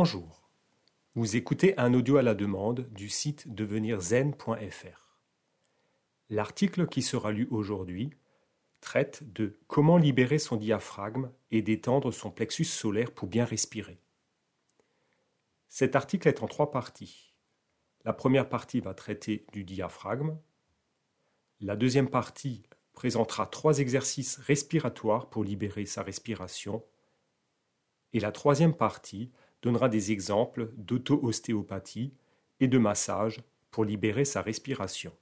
Bonjour. Vous écoutez un audio à la demande du site devenirzen.fr. L'article qui sera lu aujourd'hui traite de comment libérer son diaphragme et détendre son plexus solaire pour bien respirer. Cet article est en trois parties. La première partie va traiter du diaphragme. La deuxième partie présentera trois exercices respiratoires pour libérer sa respiration. Et la troisième partie donnera des exemples d'auto-ostéopathie et de massage pour libérer sa respiration.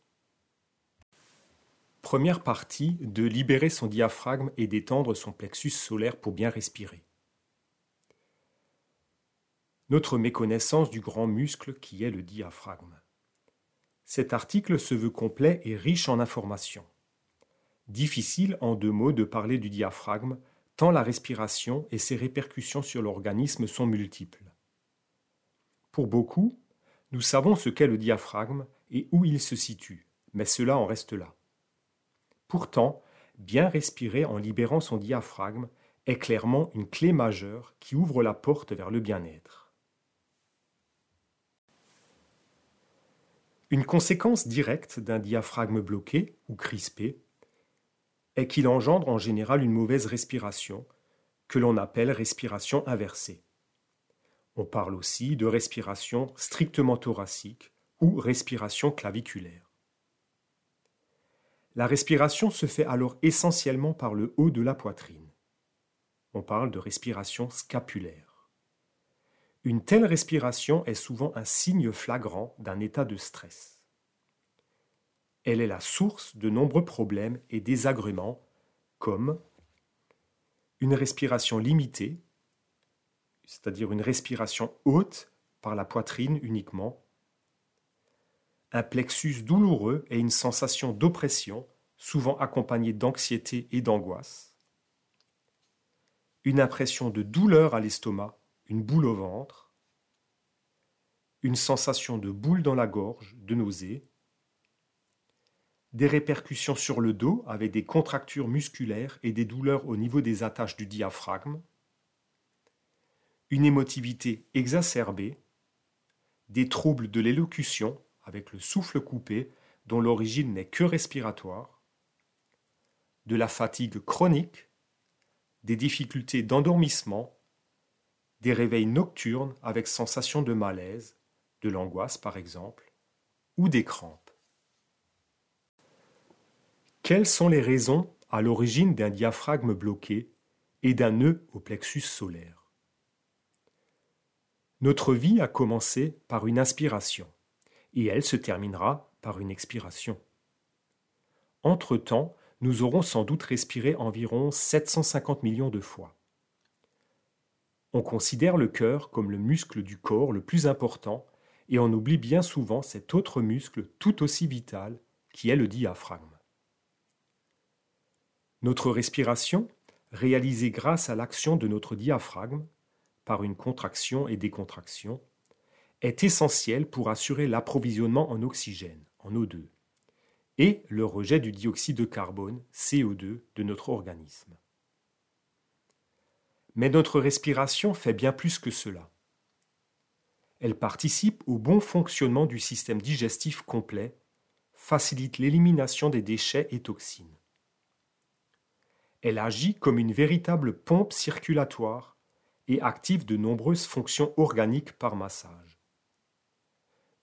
Première partie de libérer son diaphragme et d'étendre son plexus solaire pour bien respirer. Notre méconnaissance du grand muscle qui est le diaphragme. Cet article se veut complet et riche en informations. Difficile en deux mots de parler du diaphragme tant la respiration et ses répercussions sur l'organisme sont multiples. Pour beaucoup, nous savons ce qu'est le diaphragme et où il se situe, mais cela en reste là. Pourtant, bien respirer en libérant son diaphragme est clairement une clé majeure qui ouvre la porte vers le bien-être. Une conséquence directe d'un diaphragme bloqué ou crispé est qu'il engendre en général une mauvaise respiration, que l'on appelle respiration inversée. On parle aussi de respiration strictement thoracique ou respiration claviculaire. La respiration se fait alors essentiellement par le haut de la poitrine. On parle de respiration scapulaire. Une telle respiration est souvent un signe flagrant d'un état de stress. Elle est la source de nombreux problèmes et désagréments comme une respiration limitée, c'est-à-dire une respiration haute par la poitrine uniquement, un plexus douloureux et une sensation d'oppression, souvent accompagnée d'anxiété et d'angoisse, une impression de douleur à l'estomac, une boule au ventre, une sensation de boule dans la gorge, de nausée, des répercussions sur le dos avec des contractures musculaires et des douleurs au niveau des attaches du diaphragme, une émotivité exacerbée, des troubles de l'élocution avec le souffle coupé dont l'origine n'est que respiratoire, de la fatigue chronique, des difficultés d'endormissement, des réveils nocturnes avec sensation de malaise, de l'angoisse par exemple, ou des. Quelles sont les raisons à l'origine d'un diaphragme bloqué et d'un nœud au plexus solaire? Notre vie a commencé par une inspiration et elle se terminera par une expiration. Entre-temps, nous aurons sans doute respiré environ 750 millions de fois. On considère le cœur comme le muscle du corps le plus important et on oublie bien souvent cet autre muscle tout aussi vital qui est le diaphragme. Notre respiration, réalisée grâce à l'action de notre diaphragme, par une contraction et décontraction, est essentielle pour assurer l'approvisionnement en oxygène, en O2, et le rejet du dioxyde de carbone, CO2, de notre organisme. Mais notre respiration fait bien plus que cela. Elle participe au bon fonctionnement du système digestif complet, facilite l'élimination des déchets et toxines. Elle agit comme une véritable pompe circulatoire et active de nombreuses fonctions organiques par massage.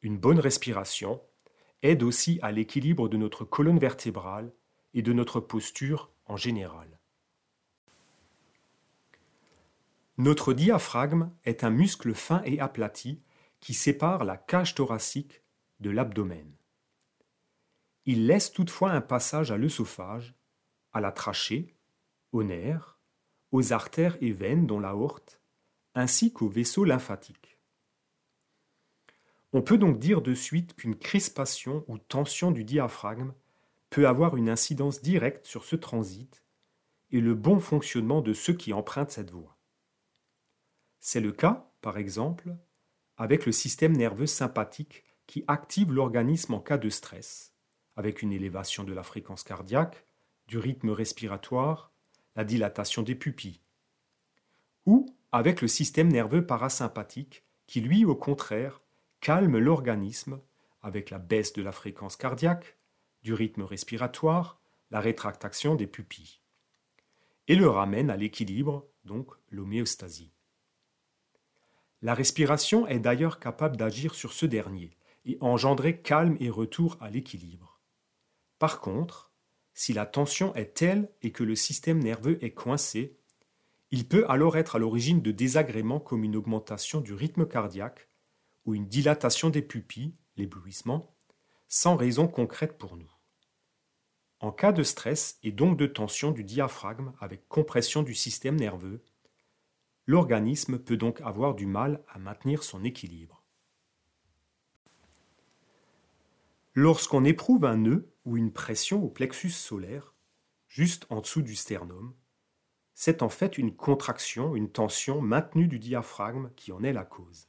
Une bonne respiration aide aussi à l'équilibre de notre colonne vertébrale et de notre posture en général. Notre diaphragme est un muscle fin et aplati qui sépare la cage thoracique de l'abdomen. Il laisse toutefois un passage à l'œsophage, à la trachée aux nerfs, aux artères et veines dont l'aorte, ainsi qu'aux vaisseaux lymphatiques. On peut donc dire de suite qu'une crispation ou tension du diaphragme peut avoir une incidence directe sur ce transit et le bon fonctionnement de ceux qui empruntent cette voie. C'est le cas, par exemple, avec le système nerveux sympathique qui active l'organisme en cas de stress, avec une élévation de la fréquence cardiaque, du rythme respiratoire la dilatation des pupilles, ou avec le système nerveux parasympathique qui, lui, au contraire, calme l'organisme avec la baisse de la fréquence cardiaque, du rythme respiratoire, la rétractation des pupilles, et le ramène à l'équilibre, donc l'homéostasie. La respiration est d'ailleurs capable d'agir sur ce dernier et engendrer calme et retour à l'équilibre. Par contre, si la tension est telle et que le système nerveux est coincé, il peut alors être à l'origine de désagréments comme une augmentation du rythme cardiaque ou une dilatation des pupilles, l'éblouissement, sans raison concrète pour nous. En cas de stress et donc de tension du diaphragme avec compression du système nerveux, l'organisme peut donc avoir du mal à maintenir son équilibre. Lorsqu'on éprouve un nœud ou une pression au plexus solaire, juste en dessous du sternum, c'est en fait une contraction, une tension maintenue du diaphragme qui en est la cause.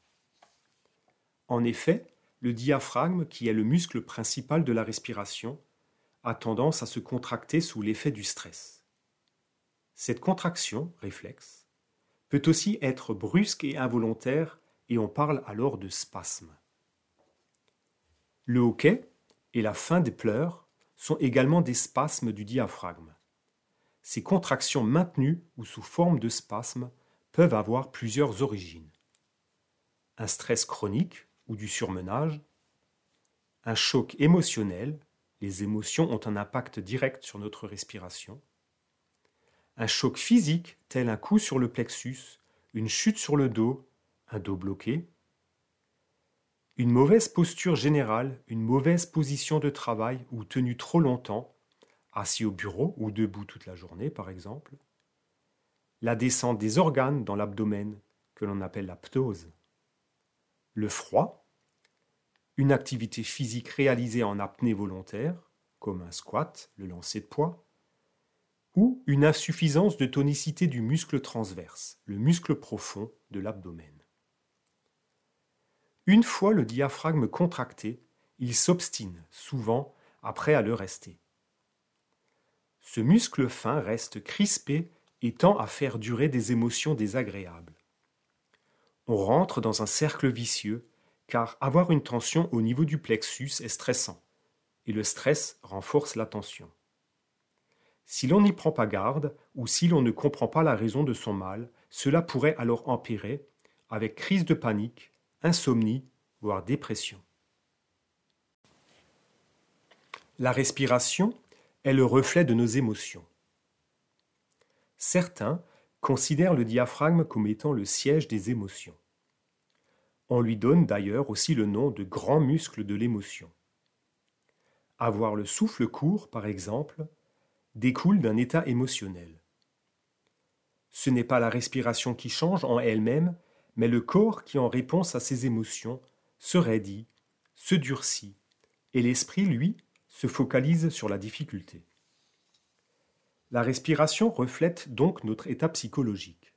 En effet, le diaphragme, qui est le muscle principal de la respiration, a tendance à se contracter sous l'effet du stress. Cette contraction, réflexe, peut aussi être brusque et involontaire et on parle alors de spasme. Le hoquet et la fin des pleurs sont également des spasmes du diaphragme. Ces contractions maintenues ou sous forme de spasmes peuvent avoir plusieurs origines. Un stress chronique ou du surmenage, un choc émotionnel, les émotions ont un impact direct sur notre respiration, un choc physique tel un coup sur le plexus, une chute sur le dos, un dos bloqué, une mauvaise posture générale, une mauvaise position de travail ou tenue trop longtemps, assis au bureau ou debout toute la journée par exemple, la descente des organes dans l'abdomen que l'on appelle la ptose, le froid, une activité physique réalisée en apnée volontaire, comme un squat, le lancer de poids, ou une insuffisance de tonicité du muscle transverse, le muscle profond de l'abdomen. Une fois le diaphragme contracté, il s'obstine, souvent, après à le rester. Ce muscle fin reste crispé et tend à faire durer des émotions désagréables. On rentre dans un cercle vicieux, car avoir une tension au niveau du plexus est stressant, et le stress renforce la tension. Si l'on n'y prend pas garde, ou si l'on ne comprend pas la raison de son mal, cela pourrait alors empirer, avec crise de panique, insomnie, voire dépression. La respiration est le reflet de nos émotions. Certains considèrent le diaphragme comme étant le siège des émotions. On lui donne d'ailleurs aussi le nom de grand muscle de l'émotion. Avoir le souffle court, par exemple, découle d'un état émotionnel. Ce n'est pas la respiration qui change en elle-même, mais le corps qui, en réponse à ses émotions, se raidit, se durcit, et l'esprit, lui, se focalise sur la difficulté. La respiration reflète donc notre état psychologique.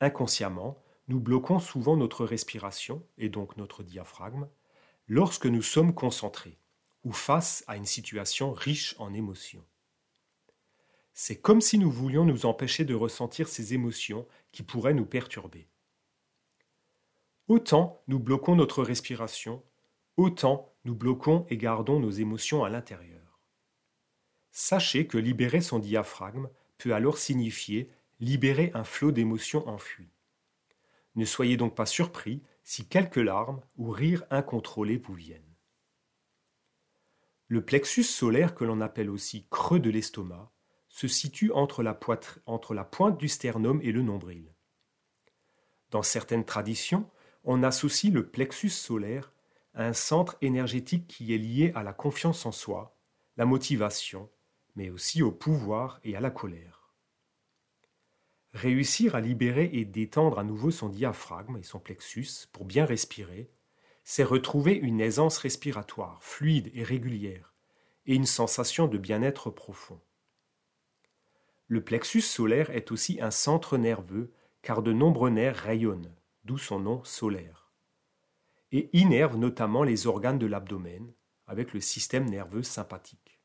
Inconsciemment, nous bloquons souvent notre respiration, et donc notre diaphragme, lorsque nous sommes concentrés ou face à une situation riche en émotions. C'est comme si nous voulions nous empêcher de ressentir ces émotions qui pourraient nous perturber. Autant nous bloquons notre respiration, autant nous bloquons et gardons nos émotions à l'intérieur. Sachez que libérer son diaphragme peut alors signifier libérer un flot d'émotions enfuies. Ne soyez donc pas surpris si quelques larmes ou rires incontrôlés vous viennent. Le plexus solaire, que l'on appelle aussi creux de l'estomac, se situe entre la, entre la pointe du sternum et le nombril. Dans certaines traditions, on associe le plexus solaire un centre énergétique qui est lié à la confiance en soi, la motivation, mais aussi au pouvoir et à la colère. Réussir à libérer et détendre à nouveau son diaphragme et son plexus pour bien respirer, c'est retrouver une aisance respiratoire fluide et régulière, et une sensation de bien-être profond. Le plexus solaire est aussi un centre nerveux car de nombreux nerfs rayonnent, d'où son nom solaire et innerve notamment les organes de l'abdomen avec le système nerveux sympathique.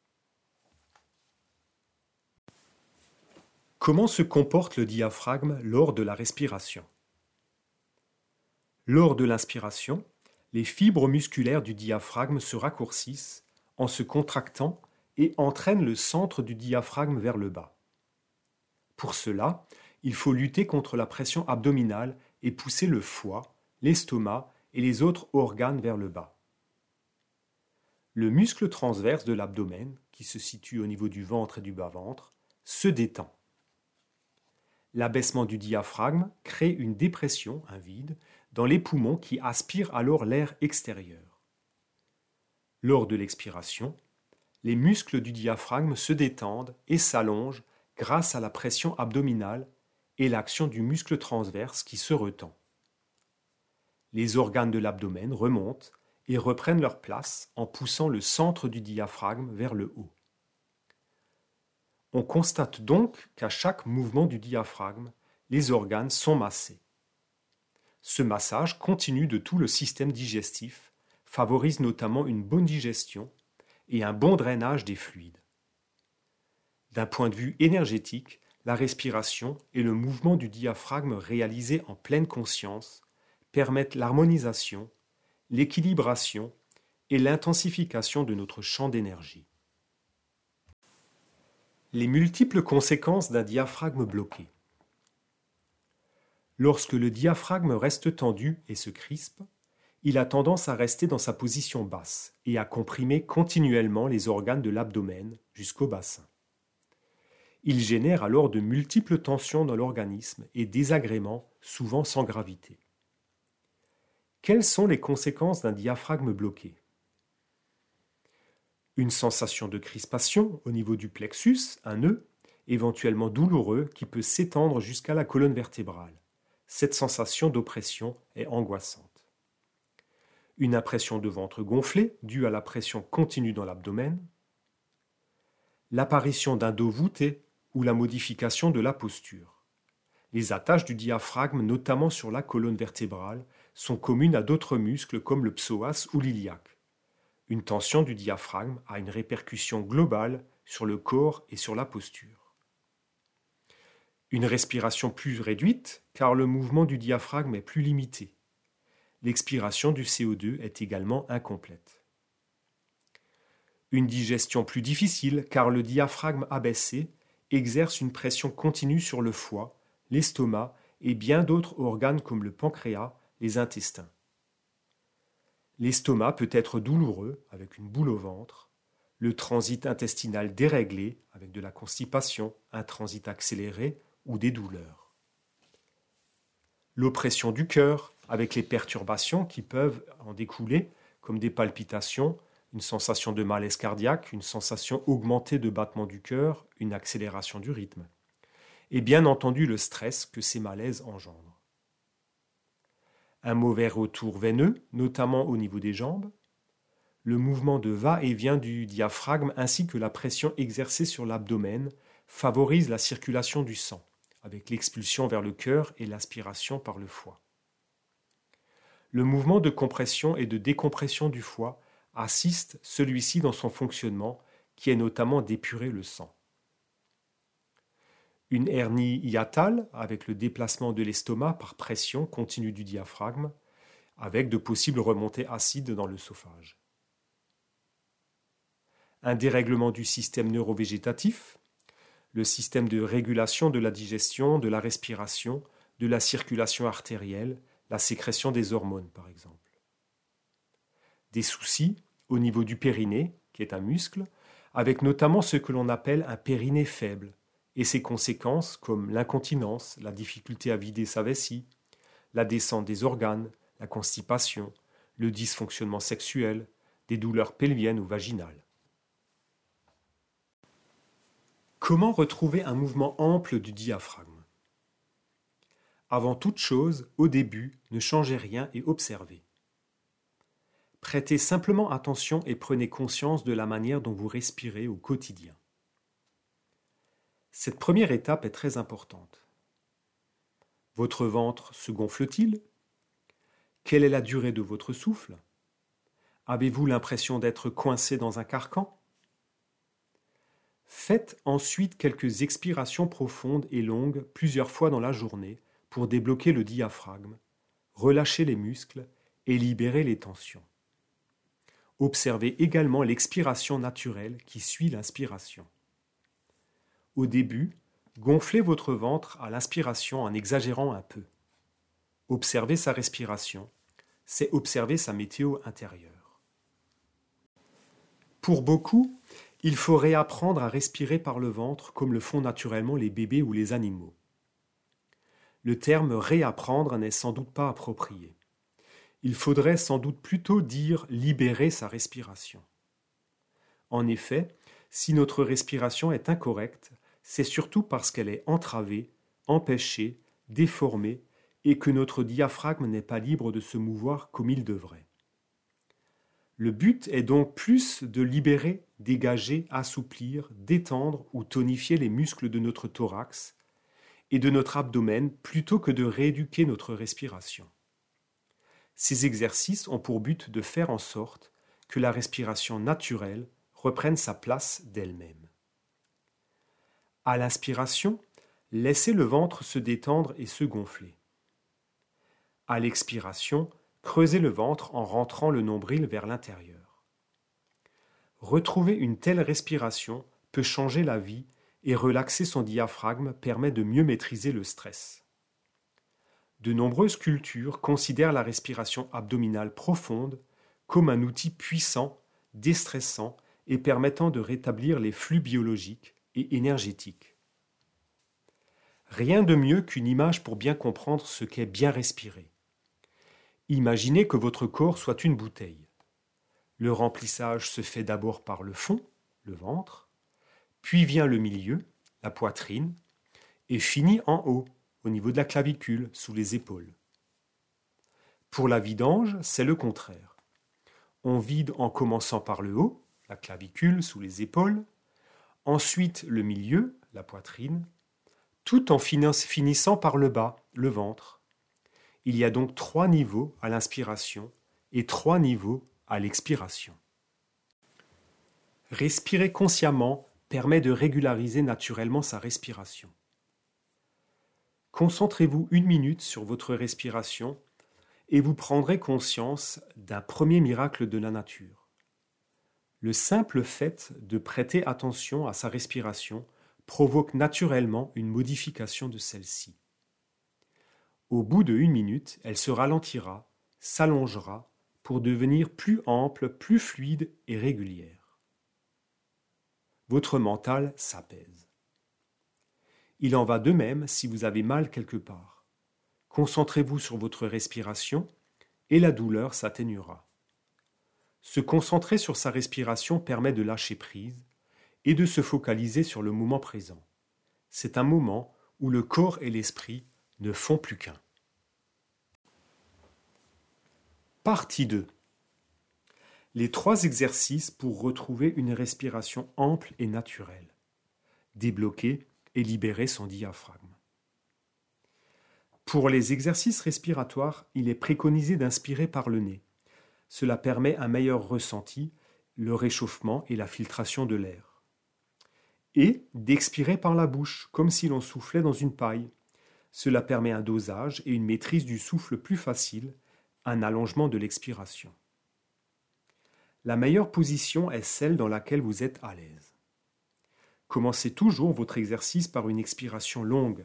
Comment se comporte le diaphragme lors de la respiration? Lors de l'inspiration, les fibres musculaires du diaphragme se raccourcissent en se contractant et entraînent le centre du diaphragme vers le bas. Pour cela, il faut lutter contre la pression abdominale et pousser le foie, l'estomac et les autres organes vers le bas. Le muscle transverse de l'abdomen, qui se situe au niveau du ventre et du bas-ventre, se détend. L'abaissement du diaphragme crée une dépression, un vide, dans les poumons qui aspirent alors l'air extérieur. Lors de l'expiration, les muscles du diaphragme se détendent et s'allongent grâce à la pression abdominale et l'action du muscle transverse qui se retend. Les organes de l'abdomen remontent et reprennent leur place en poussant le centre du diaphragme vers le haut. On constate donc qu'à chaque mouvement du diaphragme, les organes sont massés. Ce massage continu de tout le système digestif favorise notamment une bonne digestion et un bon drainage des fluides. D'un point de vue énergétique, la respiration et le mouvement du diaphragme réalisé en pleine conscience permettent l'harmonisation, l'équilibration et l'intensification de notre champ d'énergie. Les multiples conséquences d'un diaphragme bloqué. Lorsque le diaphragme reste tendu et se crispe, il a tendance à rester dans sa position basse et à comprimer continuellement les organes de l'abdomen jusqu'au bassin. Il génère alors de multiples tensions dans l'organisme et désagréments, souvent sans gravité. Quelles sont les conséquences d'un diaphragme bloqué? Une sensation de crispation au niveau du plexus, un nœud, éventuellement douloureux, qui peut s'étendre jusqu'à la colonne vertébrale. Cette sensation d'oppression est angoissante. Une impression de ventre gonflé, due à la pression continue dans l'abdomen. L'apparition d'un dos voûté ou la modification de la posture. Les attaches du diaphragme, notamment sur la colonne vertébrale, sont communes à d'autres muscles comme le psoas ou l'iliaque. Une tension du diaphragme a une répercussion globale sur le corps et sur la posture. Une respiration plus réduite car le mouvement du diaphragme est plus limité. L'expiration du CO2 est également incomplète. Une digestion plus difficile car le diaphragme abaissé exerce une pression continue sur le foie, l'estomac et bien d'autres organes comme le pancréas, les intestins. L'estomac peut être douloureux, avec une boule au ventre, le transit intestinal déréglé, avec de la constipation, un transit accéléré ou des douleurs. L'oppression du cœur, avec les perturbations qui peuvent en découler, comme des palpitations, une sensation de malaise cardiaque, une sensation augmentée de battement du cœur, une accélération du rythme. Et bien entendu le stress que ces malaises engendrent un mauvais retour veineux, notamment au niveau des jambes, le mouvement de va-et-vient du diaphragme ainsi que la pression exercée sur l'abdomen favorisent la circulation du sang, avec l'expulsion vers le cœur et l'aspiration par le foie. Le mouvement de compression et de décompression du foie assiste celui-ci dans son fonctionnement, qui est notamment d'épurer le sang une hernie hiatale avec le déplacement de l'estomac par pression continue du diaphragme, avec de possibles remontées acides dans l'œsophage. Un dérèglement du système neurovégétatif, le système de régulation de la digestion, de la respiration, de la circulation artérielle, la sécrétion des hormones par exemple. Des soucis au niveau du périnée, qui est un muscle, avec notamment ce que l'on appelle un périnée faible, et ses conséquences comme l'incontinence, la difficulté à vider sa vessie, la descente des organes, la constipation, le dysfonctionnement sexuel, des douleurs pelviennes ou vaginales. Comment retrouver un mouvement ample du diaphragme? Avant toute chose, au début, ne changez rien et observez. Prêtez simplement attention et prenez conscience de la manière dont vous respirez au quotidien. Cette première étape est très importante. Votre ventre se gonfle-t-il? Quelle est la durée de votre souffle? Avez-vous l'impression d'être coincé dans un carcan? Faites ensuite quelques expirations profondes et longues plusieurs fois dans la journée pour débloquer le diaphragme, relâcher les muscles et libérer les tensions. Observez également l'expiration naturelle qui suit l'inspiration. Au début, gonflez votre ventre à l'inspiration en exagérant un peu. Observez sa respiration, c'est observer sa météo intérieure. Pour beaucoup, il faut réapprendre à respirer par le ventre comme le font naturellement les bébés ou les animaux. Le terme réapprendre n'est sans doute pas approprié. Il faudrait sans doute plutôt dire libérer sa respiration. En effet, si notre respiration est incorrecte, c'est surtout parce qu'elle est entravée, empêchée, déformée, et que notre diaphragme n'est pas libre de se mouvoir comme il devrait. Le but est donc plus de libérer, dégager, assouplir, détendre ou tonifier les muscles de notre thorax et de notre abdomen plutôt que de rééduquer notre respiration. Ces exercices ont pour but de faire en sorte que la respiration naturelle reprenne sa place d'elle-même. À l'inspiration, laissez le ventre se détendre et se gonfler. À l'expiration, creusez le ventre en rentrant le nombril vers l'intérieur. Retrouver une telle respiration peut changer la vie et relaxer son diaphragme permet de mieux maîtriser le stress. De nombreuses cultures considèrent la respiration abdominale profonde comme un outil puissant, déstressant et permettant de rétablir les flux biologiques et énergétiques. Rien de mieux qu'une image pour bien comprendre ce qu'est bien respirer. Imaginez que votre corps soit une bouteille. Le remplissage se fait d'abord par le fond, le ventre, puis vient le milieu, la poitrine, et finit en haut, au niveau de la clavicule, sous les épaules. Pour la vidange, c'est le contraire. On vide en commençant par le haut, la clavicule sous les épaules, ensuite le milieu, la poitrine, tout en finissant par le bas, le ventre. Il y a donc trois niveaux à l'inspiration et trois niveaux à l'expiration. Respirer consciemment permet de régulariser naturellement sa respiration. Concentrez-vous une minute sur votre respiration et vous prendrez conscience d'un premier miracle de la nature. Le simple fait de prêter attention à sa respiration provoque naturellement une modification de celle-ci. Au bout de une minute, elle se ralentira, s'allongera, pour devenir plus ample, plus fluide et régulière votre mental s'apaise. Il en va de même si vous avez mal quelque part. Concentrez-vous sur votre respiration et la douleur s'atténuera. Se concentrer sur sa respiration permet de lâcher prise et de se focaliser sur le moment présent. C'est un moment où le corps et l'esprit ne font plus qu'un. Partie 2 les trois exercices pour retrouver une respiration ample et naturelle, débloquer et libérer son diaphragme. Pour les exercices respiratoires, il est préconisé d'inspirer par le nez. Cela permet un meilleur ressenti, le réchauffement et la filtration de l'air. Et d'expirer par la bouche, comme si l'on soufflait dans une paille. Cela permet un dosage et une maîtrise du souffle plus facile, un allongement de l'expiration. La meilleure position est celle dans laquelle vous êtes à l'aise. Commencez toujours votre exercice par une expiration longue.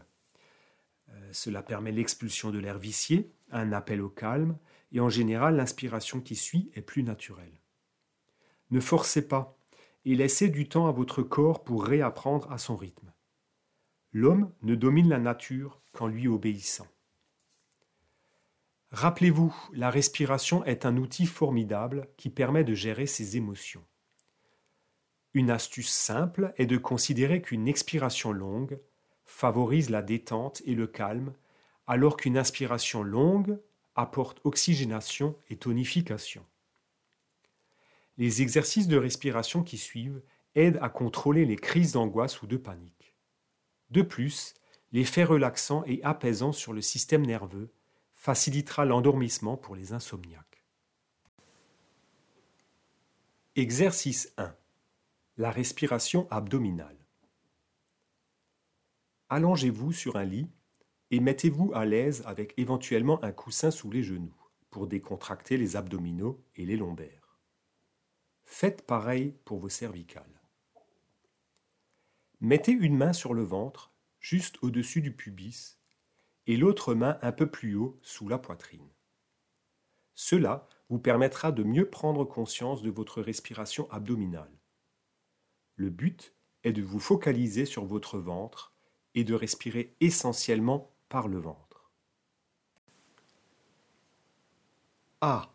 Euh, cela permet l'expulsion de l'air vicié, un appel au calme, et en général l'inspiration qui suit est plus naturelle. Ne forcez pas et laissez du temps à votre corps pour réapprendre à son rythme. L'homme ne domine la nature qu'en lui obéissant. Rappelez-vous, la respiration est un outil formidable qui permet de gérer ses émotions. Une astuce simple est de considérer qu'une expiration longue favorise la détente et le calme, alors qu'une inspiration longue apporte oxygénation et tonification. Les exercices de respiration qui suivent aident à contrôler les crises d'angoisse ou de panique. De plus, l'effet relaxant et apaisant sur le système nerveux facilitera l'endormissement pour les insomniaques. Exercice 1. La respiration abdominale. allongez-vous sur un lit et mettez-vous à l'aise avec éventuellement un coussin sous les genoux pour décontracter les abdominaux et les lombaires. Faites pareil pour vos cervicales. Mettez une main sur le ventre, juste au-dessus du pubis, et l'autre main un peu plus haut sous la poitrine. Cela vous permettra de mieux prendre conscience de votre respiration abdominale. Le but est de vous focaliser sur votre ventre et de respirer essentiellement par le ventre. A.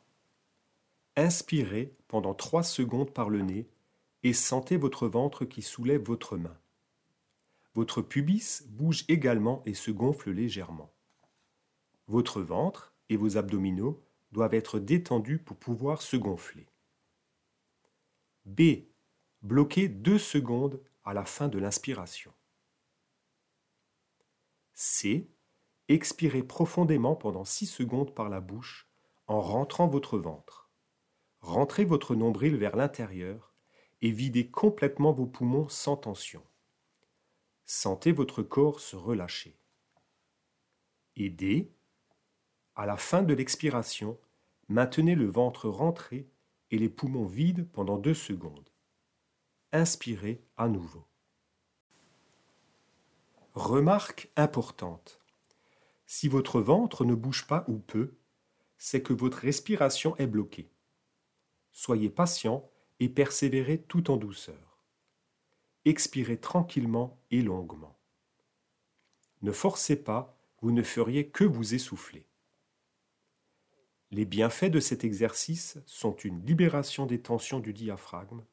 Inspirez pendant 3 secondes par le nez et sentez votre ventre qui soulève votre main. Votre pubis bouge également et se gonfle légèrement. Votre ventre et vos abdominaux doivent être détendus pour pouvoir se gonfler. B. Bloquez 2 secondes à la fin de l'inspiration. C. Expirez profondément pendant 6 secondes par la bouche en rentrant votre ventre. Rentrez votre nombril vers l'intérieur et videz complètement vos poumons sans tension. Sentez votre corps se relâcher. Et D. À la fin de l'expiration, maintenez le ventre rentré et les poumons vides pendant 2 secondes. Inspirez à nouveau. Remarque importante. Si votre ventre ne bouge pas ou peu, c'est que votre respiration est bloquée. Soyez patient et persévérez tout en douceur. Expirez tranquillement et longuement. Ne forcez pas, vous ne feriez que vous essouffler. Les bienfaits de cet exercice sont une libération des tensions du diaphragme,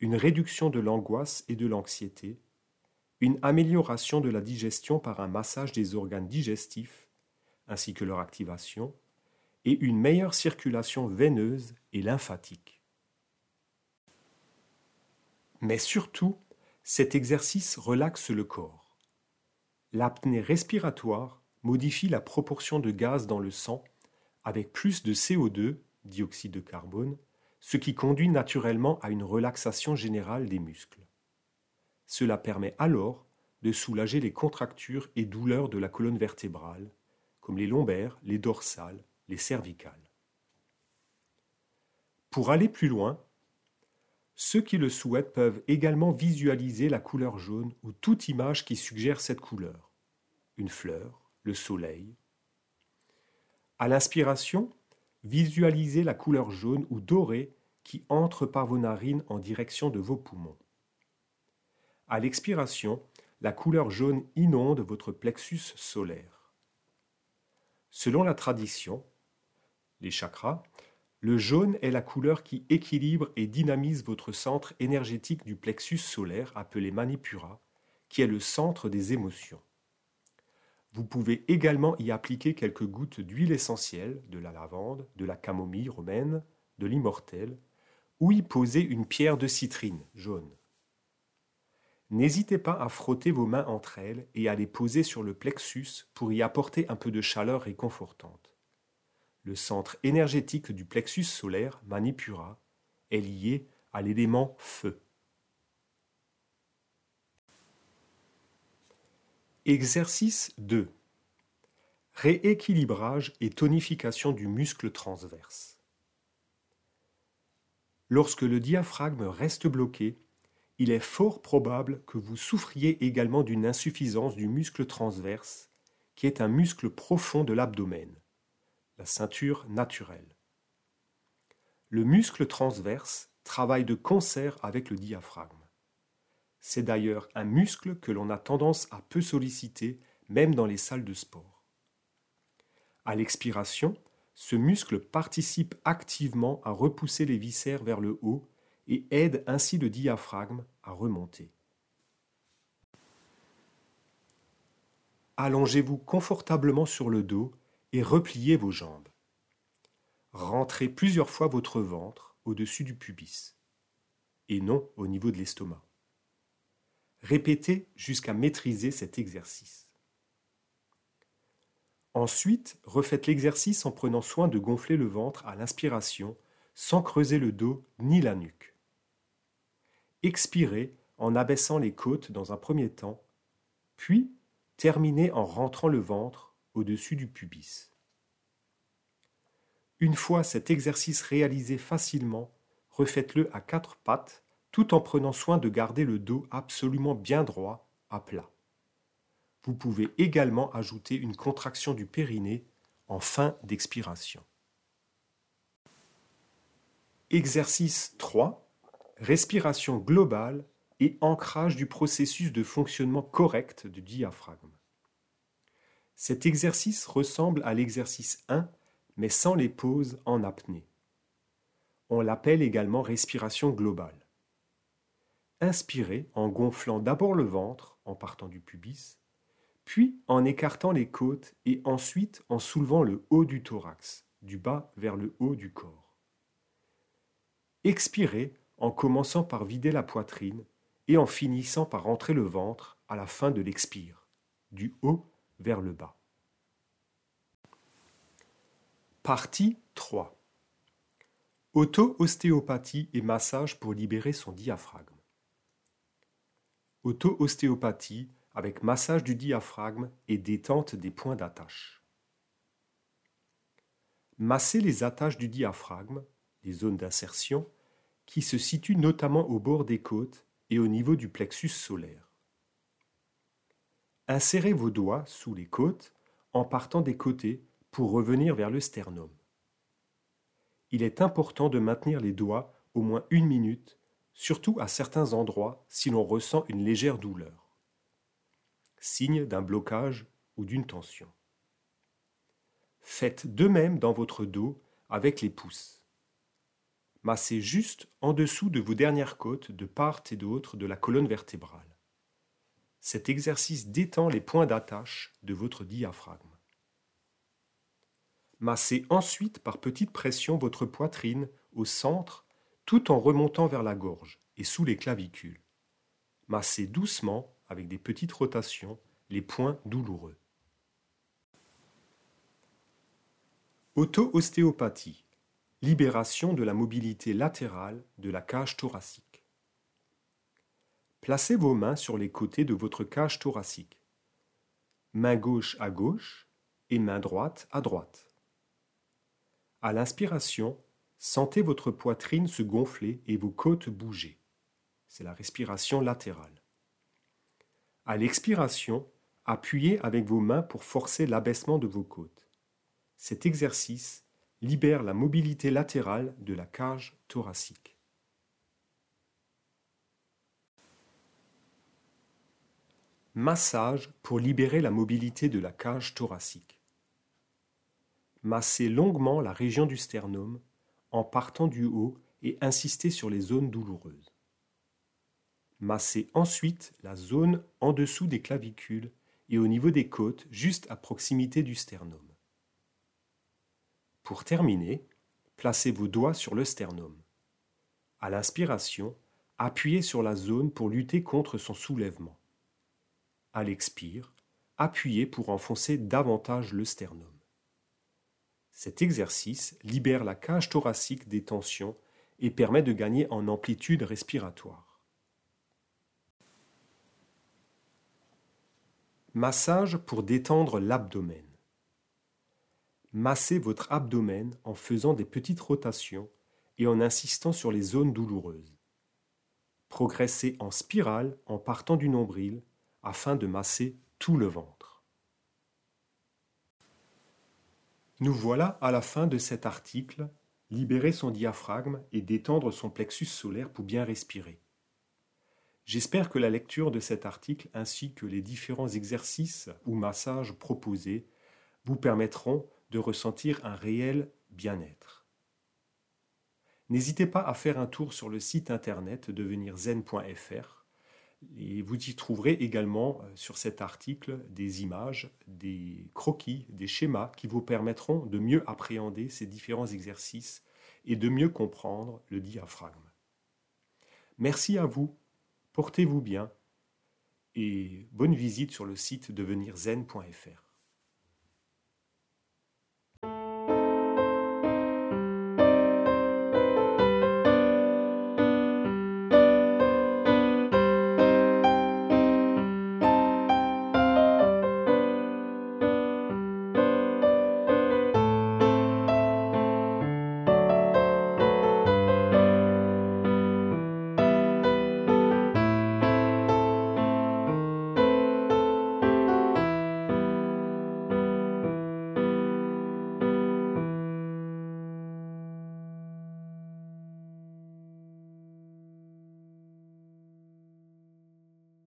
une réduction de l'angoisse et de l'anxiété, une amélioration de la digestion par un massage des organes digestifs, ainsi que leur activation, et une meilleure circulation veineuse et lymphatique. Mais surtout, cet exercice relaxe le corps. L'apnée respiratoire modifie la proportion de gaz dans le sang avec plus de CO2, dioxyde de carbone, ce qui conduit naturellement à une relaxation générale des muscles. Cela permet alors de soulager les contractures et douleurs de la colonne vertébrale, comme les lombaires, les dorsales, les cervicales. Pour aller plus loin, ceux qui le souhaitent peuvent également visualiser la couleur jaune ou toute image qui suggère cette couleur. Une fleur, le soleil. À l'inspiration, visualisez la couleur jaune ou dorée qui entre par vos narines en direction de vos poumons. À l'expiration, la couleur jaune inonde votre plexus solaire. Selon la tradition, les chakras, le jaune est la couleur qui équilibre et dynamise votre centre énergétique du plexus solaire appelé Manipura, qui est le centre des émotions. Vous pouvez également y appliquer quelques gouttes d'huile essentielle, de la lavande, de la camomille romaine, de l'immortel, ou y poser une pierre de citrine jaune. N'hésitez pas à frotter vos mains entre elles et à les poser sur le plexus pour y apporter un peu de chaleur réconfortante. Le centre énergétique du plexus solaire, Manipura, est lié à l'élément feu. Exercice 2. Rééquilibrage et tonification du muscle transverse. Lorsque le diaphragme reste bloqué, il est fort probable que vous souffriez également d'une insuffisance du muscle transverse, qui est un muscle profond de l'abdomen, la ceinture naturelle. Le muscle transverse travaille de concert avec le diaphragme. C'est d'ailleurs un muscle que l'on a tendance à peu solliciter, même dans les salles de sport. À l'expiration, ce muscle participe activement à repousser les viscères vers le haut et aide ainsi le diaphragme à remonter. Allongez-vous confortablement sur le dos et repliez vos jambes. Rentrez plusieurs fois votre ventre au-dessus du pubis et non au niveau de l'estomac. Répétez jusqu'à maîtriser cet exercice. Ensuite, refaites l'exercice en prenant soin de gonfler le ventre à l'inspiration sans creuser le dos ni la nuque. Expirez en abaissant les côtes dans un premier temps, puis terminez en rentrant le ventre au-dessus du pubis. Une fois cet exercice réalisé facilement, refaites-le à quatre pattes tout en prenant soin de garder le dos absolument bien droit, à plat. Vous pouvez également ajouter une contraction du périnée en fin d'expiration. Exercice 3. Respiration globale et ancrage du processus de fonctionnement correct du diaphragme. Cet exercice ressemble à l'exercice 1, mais sans les pauses en apnée. On l'appelle également respiration globale. Inspirez en gonflant d'abord le ventre en partant du pubis, puis en écartant les côtes et ensuite en soulevant le haut du thorax, du bas vers le haut du corps. Expirez en commençant par vider la poitrine et en finissant par rentrer le ventre à la fin de l'expire, du haut vers le bas. Partie 3 Auto-ostéopathie et massage pour libérer son diaphragme. Auto-ostéopathie avec massage du diaphragme et détente des points d'attache. Massez les attaches du diaphragme les zones d'insertion, qui se situent notamment au bord des côtes et au niveau du plexus solaire. Insérez vos doigts sous les côtes en partant des côtés pour revenir vers le sternum. Il est important de maintenir les doigts au moins une minute, surtout à certains endroits si l'on ressent une légère douleur. Signe d'un blocage ou d'une tension. Faites de même dans votre dos avec les pouces massez juste en dessous de vos dernières côtes de part et d'autre de la colonne vertébrale. Cet exercice détend les points d'attache de votre diaphragme. Massez ensuite par petite pression votre poitrine au centre tout en remontant vers la gorge et sous les clavicules. Massez doucement, avec des petites rotations, les points douloureux. Auto-ostéopathie Libération de la mobilité latérale de la cage thoracique. Placez vos mains sur les côtés de votre cage thoracique. Main gauche à gauche et main droite à droite. À l'inspiration, sentez votre poitrine se gonfler et vos côtes bouger. C'est la respiration latérale. À l'expiration, appuyez avec vos mains pour forcer l'abaissement de vos côtes. Cet exercice libère la mobilité latérale de la cage thoracique. Massage pour libérer la mobilité de la cage thoracique. Massez longuement la région du sternum en partant du haut et insistez sur les zones douloureuses. Massez ensuite la zone en dessous des clavicules et au niveau des côtes juste à proximité du sternum. Pour terminer, placez vos doigts sur le sternum. À l'inspiration, appuyez sur la zone pour lutter contre son soulèvement. À l'expire, appuyez pour enfoncer davantage le sternum. Cet exercice libère la cage thoracique des tensions et permet de gagner en amplitude respiratoire. Massage pour détendre l'abdomen. Massez votre abdomen en faisant des petites rotations et en insistant sur les zones douloureuses. Progressez en spirale en partant du nombril afin de masser tout le ventre. Nous voilà à la fin de cet article Libérer son diaphragme et détendre son plexus solaire pour bien respirer. J'espère que la lecture de cet article ainsi que les différents exercices ou massages proposés vous permettront de ressentir un réel bien-être. N'hésitez pas à faire un tour sur le site internet devenirzen.fr et vous y trouverez également euh, sur cet article des images, des croquis, des schémas qui vous permettront de mieux appréhender ces différents exercices et de mieux comprendre le diaphragme. Merci à vous, portez-vous bien et bonne visite sur le site devenirzen.fr.